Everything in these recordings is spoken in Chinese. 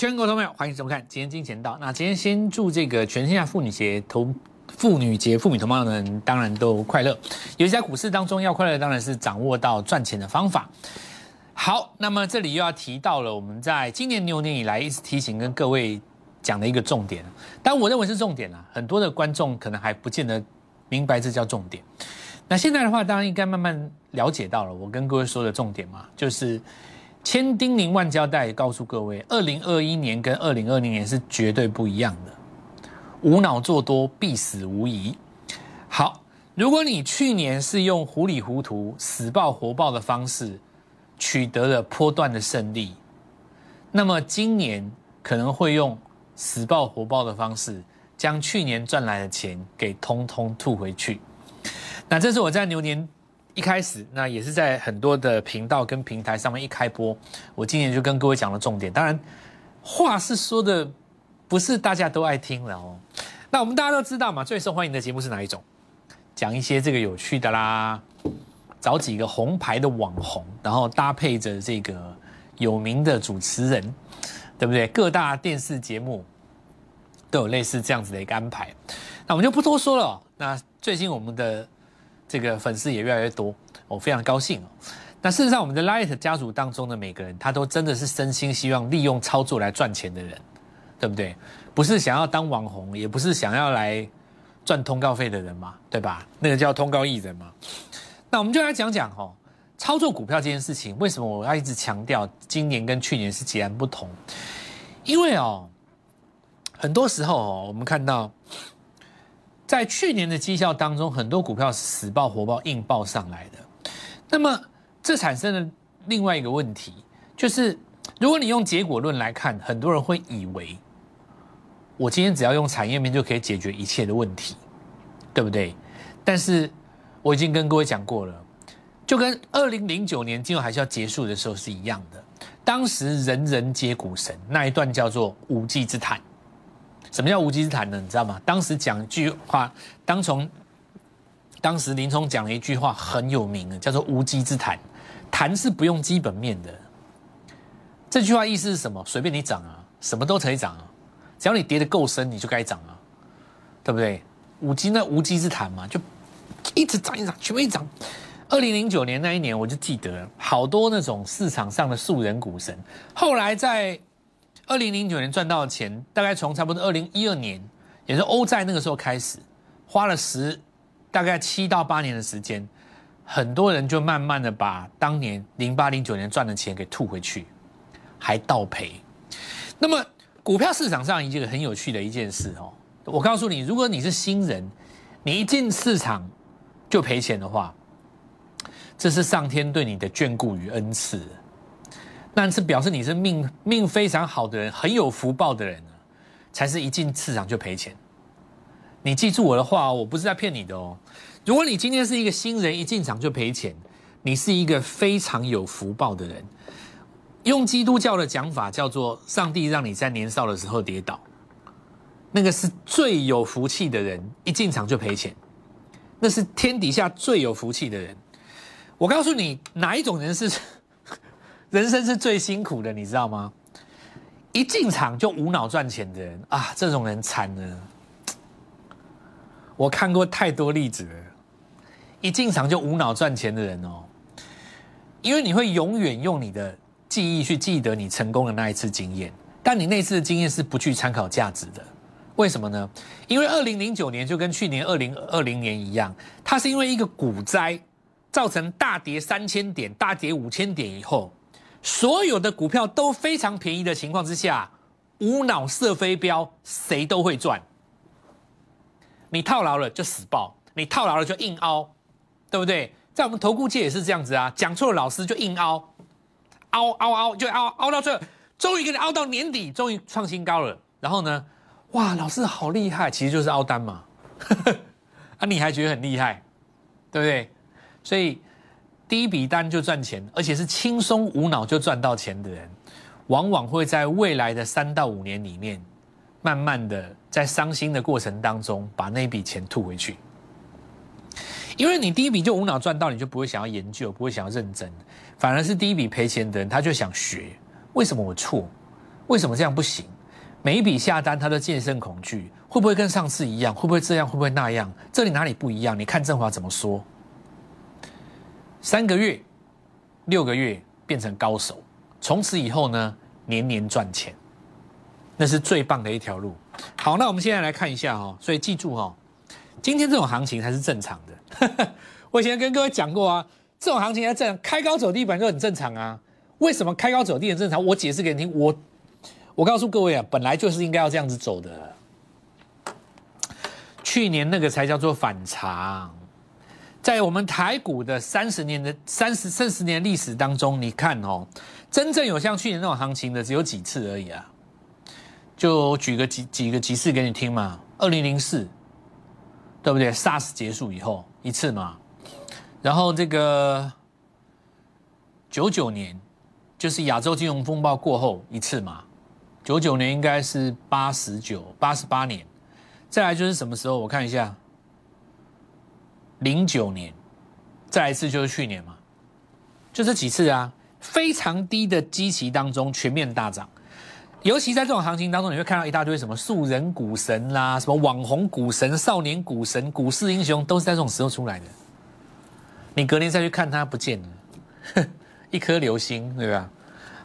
全国投朋友，欢迎收看今天金钱道。那今天先祝这个全天下妇女节同妇女节妇女同胞们当然都快乐。有一在股市当中要快乐，当然是掌握到赚钱的方法。好，那么这里又要提到了我们在今年牛年以来一直提醒跟各位讲的一个重点，但我认为是重点啊，很多的观众可能还不见得明白这叫重点。那现在的话，当然应该慢慢了解到了我跟各位说的重点嘛，就是。千叮咛万交代，告诉各位，二零二一年跟二零二零年是绝对不一样的。无脑做多必死无疑。好，如果你去年是用糊里糊涂、死抱活抱的方式取得了波段的胜利，那么今年可能会用死抱活抱的方式，将去年赚来的钱给通通吐回去。那这是我在牛年。一开始，那也是在很多的频道跟平台上面一开播，我今年就跟各位讲了重点。当然，话是说的不是大家都爱听了哦。那我们大家都知道嘛，最受欢迎的节目是哪一种？讲一些这个有趣的啦，找几个红牌的网红，然后搭配着这个有名的主持人，对不对？各大电视节目都有类似这样子的一个安排。那我们就不多说了。那最近我们的。这个粉丝也越来越多，我非常高兴。那事实上，我们的 Light 家族当中的每个人，他都真的是真心希望利用操作来赚钱的人，对不对？不是想要当网红，也不是想要来赚通告费的人嘛，对吧？那个叫通告艺人嘛。那我们就来讲讲哦，操作股票这件事情，为什么我要一直强调今年跟去年是截然不同？因为哦，很多时候哦，我们看到。在去年的绩效当中，很多股票死爆活爆硬爆上来的。那么，这产生了另外一个问题，就是如果你用结果论来看，很多人会以为我今天只要用产业面就可以解决一切的问题，对不对？但是我已经跟各位讲过了，就跟二零零九年金融海啸结束的时候是一样的，当时人人皆股神，那一段叫做无稽之谈。什么叫无稽之谈呢？你知道吗？当时讲一句话，当从当时林冲讲了一句话很有名的，叫做无稽之谈。谈是不用基本面的。这句话意思是什么？随便你涨啊，什么都可以涨啊，只要你跌得够深，你就该涨啊，对不对？五稽那无稽之谈嘛，就一直涨一涨，全部一涨。二零零九年那一年，我就记得好多那种市场上的素人股神，后来在。二零零九年赚到的钱，大概从差不多二零一二年，也是欧债那个时候开始，花了十大概七到八年的时间，很多人就慢慢的把当年零八零九年赚的钱给吐回去，还倒赔。那么股票市场上一个很有趣的一件事哦，我告诉你，如果你是新人，你一进市场就赔钱的话，这是上天对你的眷顾与恩赐。那是表示你是命命非常好的人，很有福报的人才是一进市场就赔钱。你记住我的话，我不是在骗你的哦。如果你今天是一个新人，一进场就赔钱，你是一个非常有福报的人。用基督教的讲法叫做，上帝让你在年少的时候跌倒，那个是最有福气的人，一进场就赔钱，那是天底下最有福气的人。我告诉你，哪一种人是？人生是最辛苦的，你知道吗？一进场就无脑赚钱的人啊，这种人惨了。我看过太多例子了，一进场就无脑赚钱的人哦，因为你会永远用你的记忆去记得你成功的那一次经验，但你那次的经验是不具参考价值的。为什么呢？因为二零零九年就跟去年二零二零年一样，它是因为一个股灾造成大跌三千点、大跌五千点以后。所有的股票都非常便宜的情况之下，无脑射飞镖，谁都会赚。你套牢了就死爆，你套牢了就硬凹，对不对？在我们投顾界也是这样子啊，讲错了老师就硬凹，凹凹凹就凹凹到最，终于给你凹到年底，终于创新高了。然后呢，哇，老师好厉害，其实就是凹单嘛，啊，你还觉得很厉害，对不对？所以。第一笔单就赚钱，而且是轻松无脑就赚到钱的人，往往会在未来的三到五年里面，慢慢的在伤心的过程当中把那笔钱吐回去。因为你第一笔就无脑赚到，你就不会想要研究，不会想要认真，反而是第一笔赔钱的人，他就想学，为什么我错？为什么这样不行？每一笔下单，他都戒慎恐惧，会不会跟上次一样？会不会这样？会不会那样？这里哪里不一样？你看振华怎么说？三个月、六个月变成高手，从此以后呢，年年赚钱，那是最棒的一条路。好，那我们现在来看一下哈，所以记住哈，今天这种行情才是正常的。我以前跟各位讲过啊，这种行情在正开高走低本来就很正常啊。为什么开高走低很正常？我解释给你听，我。我告诉各位啊，本来就是应该要这样子走的。去年那个才叫做反常，在我们台股的三十年的三十、四十年历史当中，你看哦，真正有像去年那种行情的只有几次而已啊。就举个几几个几次给你听嘛，二零零四，对不对？SARS 结束以后一次嘛，然后这个九九年就是亚洲金融风暴过后一次嘛。九九年应该是八十九、八十八年，再来就是什么时候？我看一下，零九年，再一次就是去年嘛，就这几次啊，非常低的基期当中全面大涨，尤其在这种行情当中，你会看到一大堆什么素人股神啦，什么网红股神、少年股神、股市英雄，都是在这种时候出来的。你隔年再去看它，不见了，一颗流星，对吧？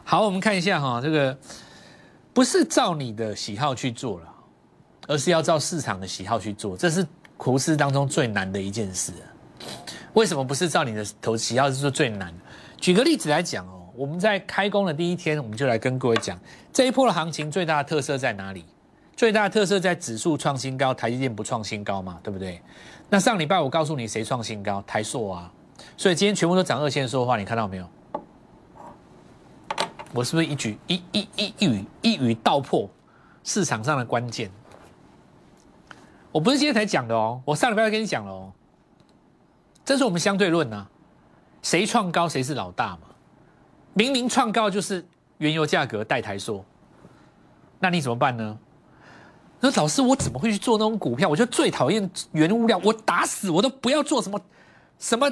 好，我们看一下哈，这个。不是照你的喜好去做了，而是要照市场的喜好去做，这是股市当中最难的一件事。为什么不是照你的投喜好是说最难？举个例子来讲哦，我们在开工的第一天，我们就来跟各位讲这一波的行情最大的特色在哪里？最大的特色在指数创新高，台积电不创新高嘛，对不对？那上礼拜我告诉你谁创新高？台硕啊，所以今天全部都涨二线说话，你看到没有？我是不是一举一一一语一语道破市场上的关键？我不是今天才讲的哦，我上礼拜要跟你讲了哦。这是我们相对论呐，谁创高谁是老大嘛。明明创高就是原油价格带台说，那你怎么办呢？那老师我怎么会去做那种股票？我就最讨厌原物料，我打死我都不要做什么什么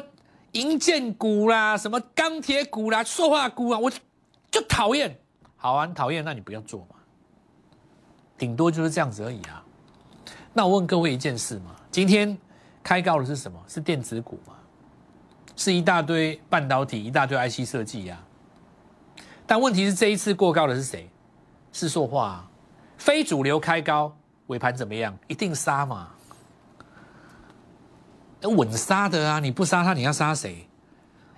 银建股啦，什么钢铁股啦，塑化股啊，我。就讨厌，好啊，讨厌，那你不要做嘛，顶多就是这样子而已啊。那我问各位一件事嘛，今天开高的是什么？是电子股嘛？是一大堆半导体，一大堆 IC 设计呀。但问题是这一次过高的是谁？是塑化，非主流开高，尾盘怎么样？一定杀嘛，稳杀的啊！你不杀他，你要杀谁？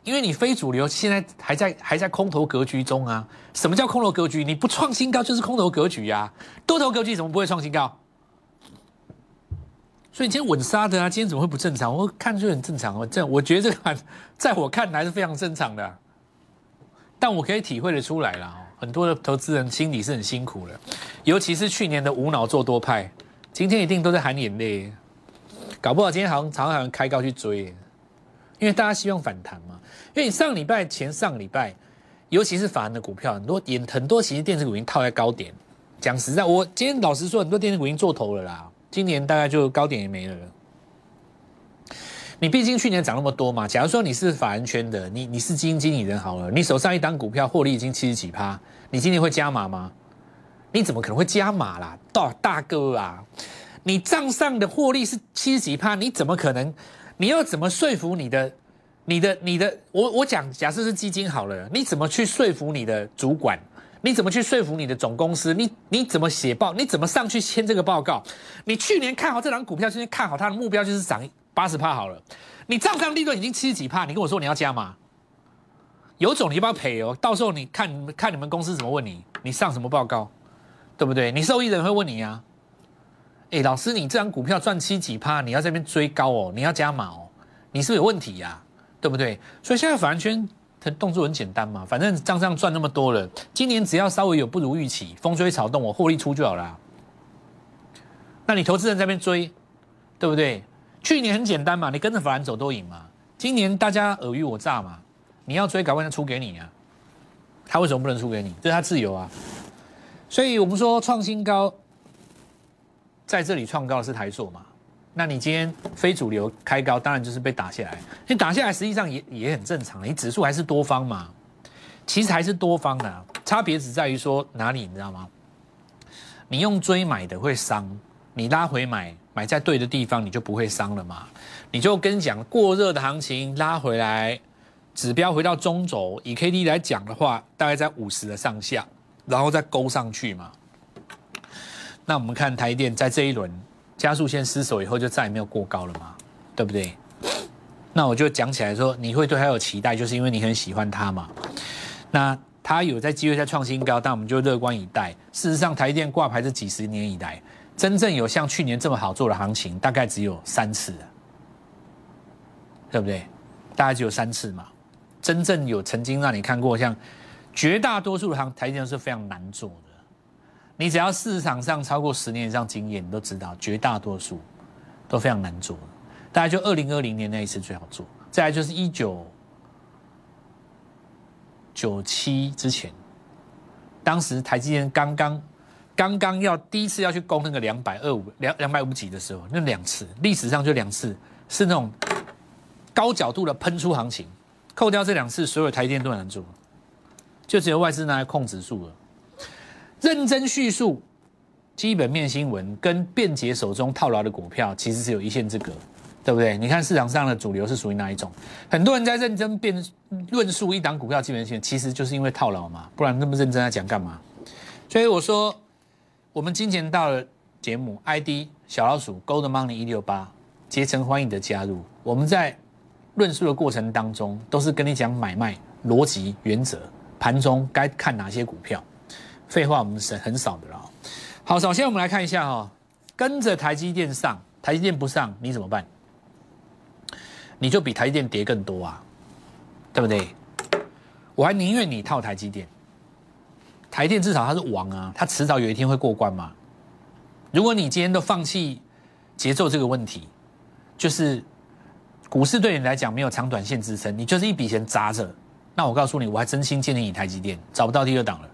因为你非主流现在还在还在空头格局中啊？什么叫空头格局？你不创新高就是空头格局呀！多头格局怎么不会创新高？所以今天稳杀的啊，今天怎么会不正常？我看就很正常哦，这我觉得这个 在我看来是非常正常的。但我可以体会的出来了，很多的投资人心里是很辛苦的，尤其是去年的无脑做多派，今天一定都在含眼泪，搞不好今天好像常常开高去追，因为大家希望反弹嘛。因为你上礼拜前上礼拜，尤其是法人的股票，很多也很多，其实电子股已经套在高点。讲实在，我今天老实说，很多电子股已经做头了啦。今年大概就高点也没了。你毕竟去年涨那么多嘛。假如说你是法人圈的，你你是基金经理人好了，你手上一单股票获利已经七十几趴，你今年会加码吗？你怎么可能会加码啦？大大哥啊，你账上的获利是七十几趴，你怎么可能？你要怎么说服你的？你的你的我我讲，假设是基金好了，你怎么去说服你的主管？你怎么去说服你的总公司？你你怎么写报？你怎么上去签这个报告？你去年看好这档股票，今天看好它的目标就是涨八十帕好了。你账上利润已经七十几帕，你跟我说你要加吗？有种你不要赔哦，到时候你看你们看你们公司怎么问你，你上什么报告，对不对？你受益人会问你呀。哎，老师，你这张股票赚七几帕，你要这边追高哦，你要加码哦，你是不是有问题呀？对不对？所以现在反而圈动作很简单嘛，反正账上赚那么多了，今年只要稍微有不如预期，风吹草动，我获利出就好了。那你投资人在边追，对不对？去年很简单嘛，你跟着法兰走都赢嘛。今年大家尔虞我诈嘛，你要追，搞不好出给你啊。他为什么不能出给你？这是他自由啊。所以我们说创新高，在这里创高的是台塑嘛。那你今天非主流开高，当然就是被打下来。你打下来，实际上也也很正常。你指数还是多方嘛，其实还是多方的。差别只在于说哪里，你知道吗？你用追买的会伤，你拉回买，买在对的地方，你就不会伤了嘛。你就跟讲过热的行情拉回来，指标回到中轴，以 K D 来讲的话，大概在五十的上下，然后再勾上去嘛。那我们看台电在这一轮加速线失守以后，就再也没有过高了嘛，对不对？那我就讲起来说，你会对它有期待，就是因为你很喜欢它嘛。那它有在机会在创新高，但我们就乐观以待。事实上，台电挂牌这几十年以来，真正有像去年这么好做的行情，大概只有三次，对不对？大概只有三次嘛。真正有曾经让你看过，像绝大多数的行台电是非常难做的。你只要市场上超过十年以上经验，你都知道，绝大多数都非常难做。大概就二零二零年那一次最好做，再来就是一九。九七之前，当时台积电刚刚刚刚要第一次要去攻那个两百二五两两百五几的时候，那两次历史上就两次是那种高角度的喷出行情，扣掉这两次，所有台积电都很难做，就只有外资拿来控指数了。认真叙述基本面新闻跟便捷手中套牢的股票，其实是有一线之隔。对不对？你看市场上的主流是属于哪一种？很多人在认真辩论述一档股票基本面，其实就是因为套牢嘛，不然那么认真在讲干嘛？所以我说，我们金钱到了节目 ID 小老鼠 Gold Money 一六八，竭诚欢迎的加入。我们在论述的过程当中，都是跟你讲买卖逻辑原则，盘中该看哪些股票。废话我们是很少的了。好，首先我们来看一下哈，跟着台积电上，台积电不上，你怎么办？你就比台积电跌更多啊，对不对？我还宁愿你套台积电，台电至少它是王啊，它迟早有一天会过关嘛。如果你今天都放弃节奏这个问题，就是股市对你来讲没有长短线支撑，你就是一笔钱砸着。那我告诉你，我还真心建议你台积电找不到第二档了。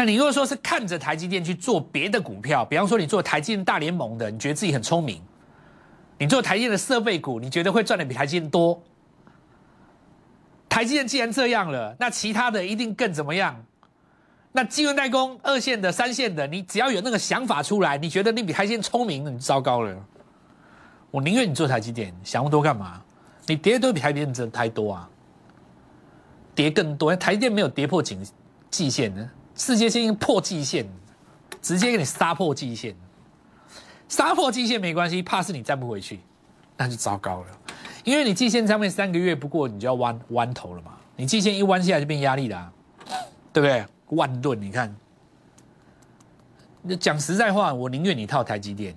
那你如果说是看着台积电去做别的股票，比方说你做台积电大联盟的，你觉得自己很聪明。你做台积电的设备股，你觉得会赚的比台积电多？台积电既然这样了，那其他的一定更怎么样？那晶圆代工二线的、三线的，你只要有那个想法出来，你觉得你比台积电聪明，你糟糕了。我宁愿你做台积电，想那么多干嘛？你跌都比台积电真太多啊，跌更多。台积电没有跌破颈季线呢，世界先破季线，直接给你杀破季线。杀破季线没关系，怕是你站不回去，那就糟糕了。因为你季线上面三个月不过，你就要弯弯头了嘛。你季线一弯下来就变压力了，对不对？万吨，你看，讲实在话，我宁愿你套台积电，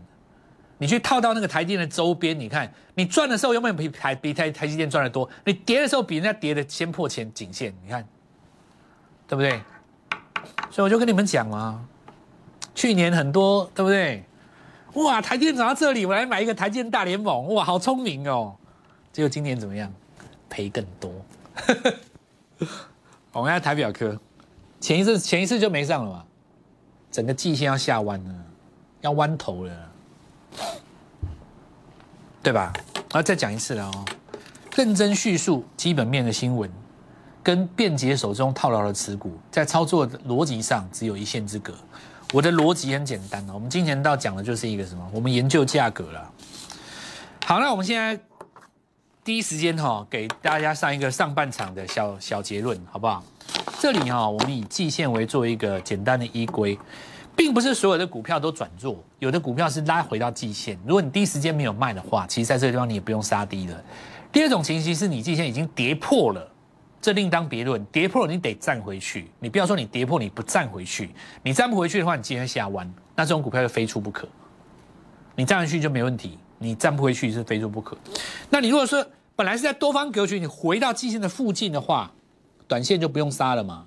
你去套到那个台电的周边，你看你赚的时候有没有比台比台台积电赚的多？你跌的时候比人家跌的先破前颈线，你看，对不对？所以我就跟你们讲嘛，去年很多，对不对？哇，台积电涨到这里，我来买一个台积电大联盟，哇，好聪明哦！结果今年怎么样？赔更多。我们看台表科，前一次前一次就没上了嘛，整个季线要下弯了，要弯头了，对吧？我要再讲一次了哦，认真叙述基本面的新闻，跟便捷手中套牢的持股，在操作逻辑上只有一线之隔。我的逻辑很简单我们今年到讲的就是一个什么？我们研究价格了。好，那我们现在第一时间哈，给大家上一个上半场的小小结论，好不好？这里哈，我们以季线为做一个简单的依归，并不是所有的股票都转弱，有的股票是拉回到季线。如果你第一时间没有卖的话，其实在这个地方你也不用杀低了。第二种情形是你季线已经跌破了。这另当别论，跌破了你得站回去。你不要说你跌破你不站回去，你站不回去的话，你今天下弯，那这种股票就非出不可。你站回去就没问题，你站不回去是非出不可。那你如果说本来是在多方格局，你回到季线的附近的话，短线就不用杀了嘛。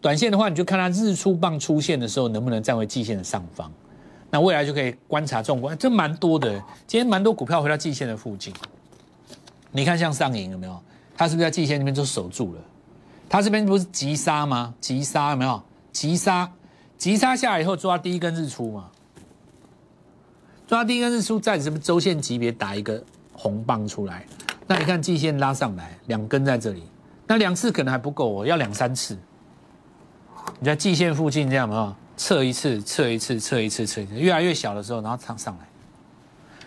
短线的话，你就看它日出棒出现的时候能不能站回季线的上方。那未来就可以观察纵观，这蛮多的。今天蛮多股票回到季线的附近，你看像上影有没有？它是不是在季线那边就守住了？它这边不是急杀吗？急杀有没有？急杀，急杀下来以后抓第一根日出嘛？抓第一根日出，在什么周线级别打一个红棒出来？那你看季线拉上来，两根在这里，那两次可能还不够哦，要两三次。你在季线附近这样嘛，测一次，测一次，测一次，测一次，越来越小的时候，然后上上来。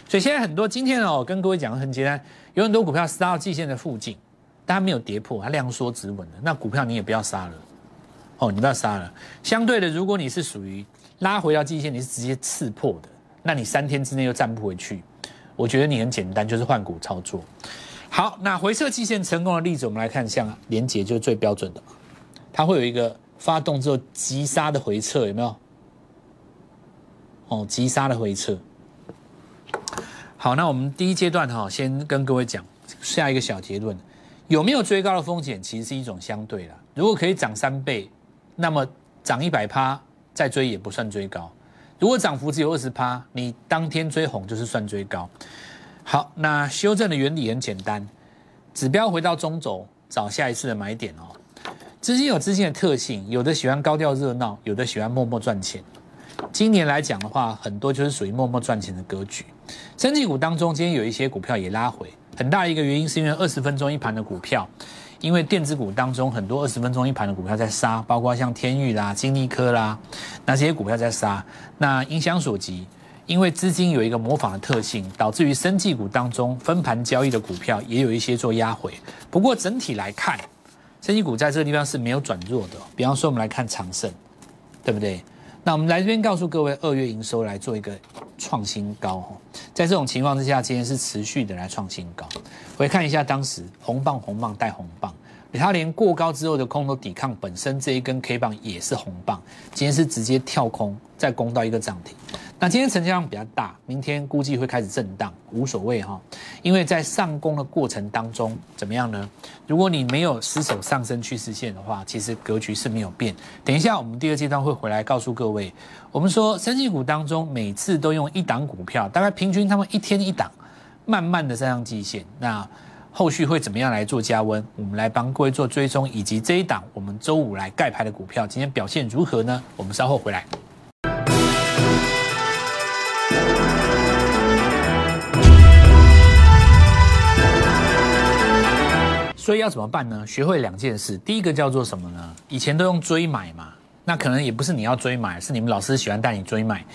所以现在很多今天哦，跟各位讲的很简单，有很多股票杀到季线的附近，它没有跌破，它量缩止稳的，那股票你也不要杀了。哦，你不要杀了。相对的，如果你是属于拉回到季线，你是直接刺破的，那你三天之内又站不回去，我觉得你很简单，就是换股操作。好，那回撤季线成功的例子，我们来看，像连结就是最标准的，它会有一个发动之后急杀的回撤，有没有？哦，急杀的回撤。好，那我们第一阶段哈，先跟各位讲下一个小结论，有没有追高的风险，其实是一种相对的。如果可以涨三倍，那么涨一百趴再追也不算追高。如果涨幅只有二十趴，你当天追红就是算追高。好，那修正的原理很简单，指标回到中轴，找下一次的买点哦。资金有资金的特性，有的喜欢高调热闹，有的喜欢默默赚钱。今年来讲的话，很多就是属于默默赚钱的格局。升技股当中，今天有一些股票也拉回，很大一个原因是因为二十分钟一盘的股票，因为电子股当中很多二十分钟一盘的股票在杀，包括像天域啦、金利科啦，那这些股票在杀。那影响所及，因为资金有一个模仿的特性，导致于升绩股当中分盘交易的股票也有一些做压回。不过整体来看，升绩股在这个地方是没有转弱的。比方说，我们来看长盛，对不对？那我们来这边告诉各位，二月营收来做一个创新高哈，在这种情况之下，今天是持续的来创新高。回看一下当时红棒红棒带红棒，它连过高之后的空头抵抗，本身这一根 K 棒也是红棒，今天是直接跳空再攻到一个涨停。那今天成交量比较大，明天估计会开始震荡，无所谓哈，因为在上攻的过程当中，怎么样呢？如果你没有失守上升趋势线的话，其实格局是没有变。等一下我们第二阶段会回来告诉各位，我们说升绩股当中每次都用一档股票，大概平均他们一天一档，慢慢的站上季线。那后续会怎么样来做加温？我们来帮各位做追踪，以及这一档我们周五来盖牌的股票今天表现如何呢？我们稍后回来。所以要怎么办呢？学会两件事，第一个叫做什么呢？以前都用追买嘛，那可能也不是你要追买，是你们老师喜欢带你追买。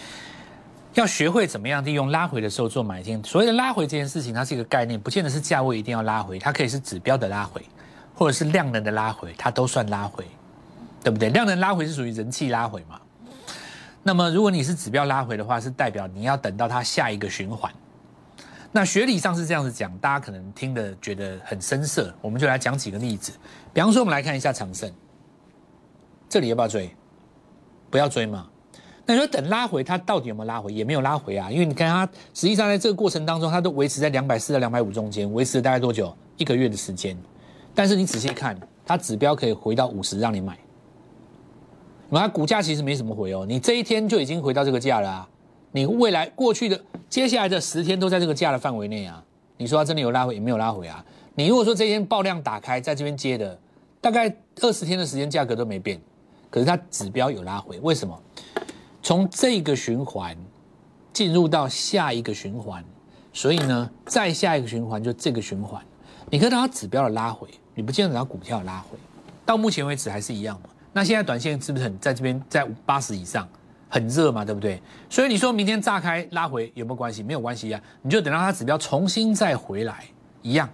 要学会怎么样利用拉回的时候做买进。所谓的拉回这件事情，它是一个概念，不见得是价位一定要拉回，它可以是指标的拉回，或者是量能的拉回，它都算拉回，对不对？量能拉回是属于人气拉回嘛？那么如果你是指标拉回的话，是代表你要等到它下一个循环。那学理上是这样子讲，大家可能听得觉得很生涩，我们就来讲几个例子。比方说，我们来看一下长盛，这里要不要追？不要追嘛。那你说等拉回，它到底有没有拉回？也没有拉回啊，因为你看它实际上在这个过程当中，它都维持在两百四到两百五中间，维持了大概多久？一个月的时间。但是你仔细看，它指标可以回到五十让你买，那股价其实没什么回哦，你这一天就已经回到这个价了啊。你未来过去的接下来的十天都在这个价的范围内啊？你说它真的有拉回也没有拉回啊？你如果说这天爆量打开在这边接的，大概二十天的时间价格都没变，可是它指标有拉回，为什么？从这个循环进入到下一个循环，所以呢，再下一个循环就这个循环，你看到它指标的拉回，你不见得它股票拉回，到目前为止还是一样嘛？那现在短线是不是很在这边在八十以上？很热嘛，对不对？所以你说明天炸开拉回有没有关系？没有关系呀，你就等到它指标重新再回来一样。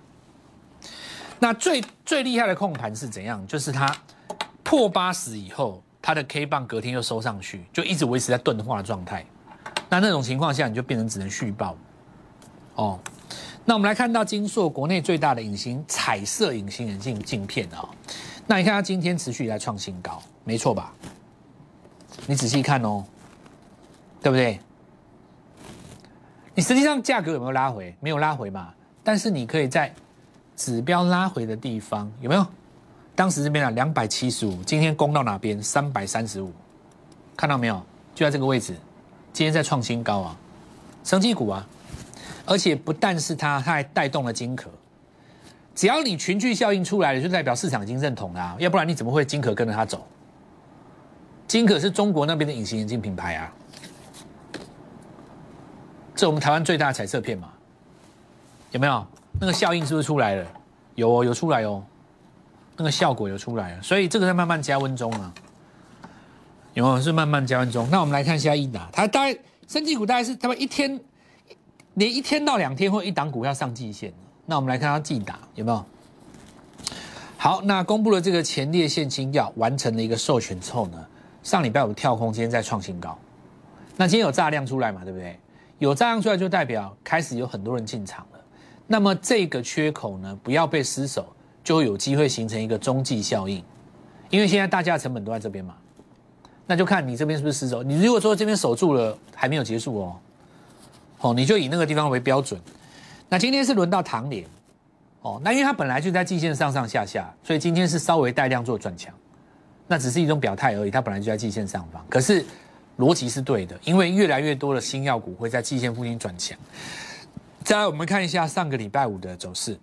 那最最厉害的控盘是怎样？就是它破八十以后，它的 K 棒隔天又收上去，就一直维持在钝化的状态。那那种情况下，你就变成只能续报。哦，那我们来看到金硕国内最大的隐形彩色隐形眼镜镜片啊，那你看它今天持续在创新高，没错吧？你仔细看哦，对不对？你实际上价格有没有拉回？没有拉回嘛。但是你可以在指标拉回的地方有没有？当时这边啊两百七十五，今天攻到哪边？三百三十五，看到没有？就在这个位置，今天在创新高啊，升绩股啊，而且不但是它，它还带动了金壳。只要你群聚效应出来了，就代表市场已经认同了，要不然你怎么会金壳跟着它走？金可是中国那边的隐形眼镜品牌啊，这我们台湾最大的彩色片嘛，有没有？那个效应是不是出来了？有哦，有出来哦。那个效果有出来了，所以这个在慢慢加温中啊，有没有是慢慢加温中？那我们来看一下一打，它大概升绩股大概是他们一天连一天到两天或一档股票上季线，那我们来看它季打有没有？好，那公布了这个前列腺清药完成了一个授权之后呢，上礼拜五跳空，今天再创新高，那今天有炸量出来嘛，对不对？有炸量出来就代表开始有很多人进场了，那么这个缺口呢，不要被失守。就有机会形成一个中继效应，因为现在大家的成本都在这边嘛，那就看你这边是不是失守。你如果说这边守住了，还没有结束哦，哦，你就以那个地方为标准。那今天是轮到唐联，哦，那因为它本来就在季线上上下下，所以今天是稍微带量做转强，那只是一种表态而已。它本来就在季线上方，可是逻辑是对的，因为越来越多的新药股会在季线附近转强。再来，我们看一下上个礼拜五的走势。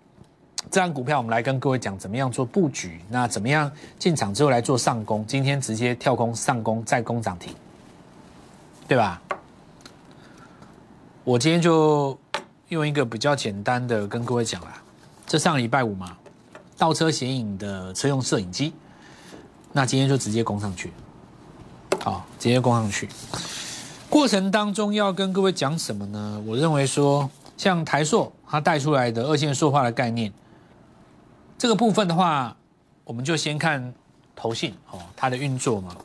这张股票，我们来跟各位讲怎么样做布局。那怎么样进场之后来做上攻？今天直接跳空上攻，再攻涨停，对吧？我今天就用一个比较简单的跟各位讲啦。这上礼拜五嘛，倒车显影的车用摄影机，那今天就直接攻上去，好，直接攻上去。过程当中要跟各位讲什么呢？我认为说，像台塑它带出来的二线塑化的概念。这个部分的话，我们就先看投信哦，它的运作嘛。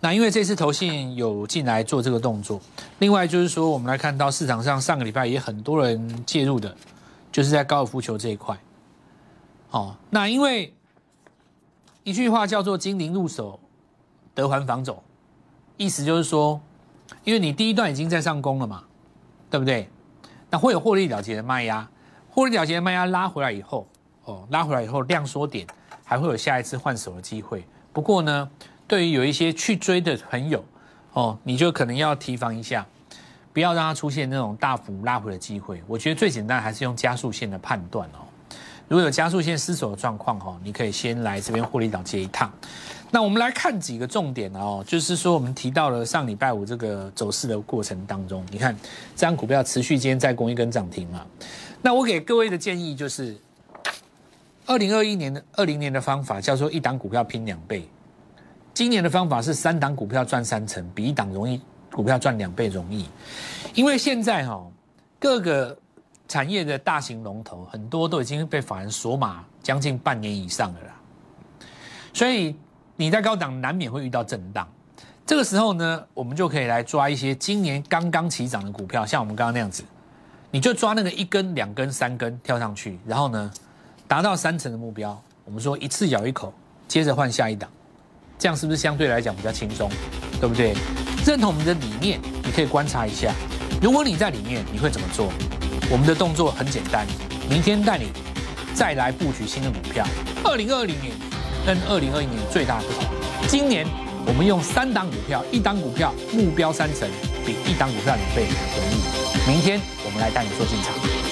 那因为这次投信有进来做这个动作，另外就是说，我们来看到市场上上个礼拜也很多人介入的，就是在高尔夫球这一块。哦，那因为一句话叫做“精灵入手，得还防走”，意思就是说，因为你第一段已经在上攻了嘛，对不对？那会有获利了结的卖压，获利了结的卖压拉回来以后。哦，拉回来以后量缩点，还会有下一次换手的机会。不过呢，对于有一些去追的朋友，哦，你就可能要提防一下，不要让它出现那种大幅拉回的机会。我觉得最简单还是用加速线的判断哦。如果有加速线失守的状况，哈，你可以先来这边获利岛接一趟。那我们来看几个重点哦，就是说我们提到了上礼拜五这个走势的过程当中，你看这张股票持续今天再攻一根涨停嘛。那我给各位的建议就是。二零二一年的二零年的方法叫做一档股票拼两倍，今年的方法是三档股票赚三成，比一档容易股票赚两倍容易。因为现在哈各个产业的大型龙头很多都已经被法人锁码将近半年以上了啦，所以你在高档难免会遇到震荡。这个时候呢，我们就可以来抓一些今年刚刚起涨的股票，像我们刚刚那样子，你就抓那个一根、两根、三根跳上去，然后呢？达到三成的目标，我们说一次咬一口，接着换下一档，这样是不是相对来讲比较轻松，对不对？认同我们的理念，你可以观察一下，如果你在里面，你会怎么做？我们的动作很简单，明天带你再来布局新的股票。二零二零年跟二零二一年最大的不同，今年我们用三档股票，一档股票目标三成，比一档股票两倍容易。明天我们来带你做进场。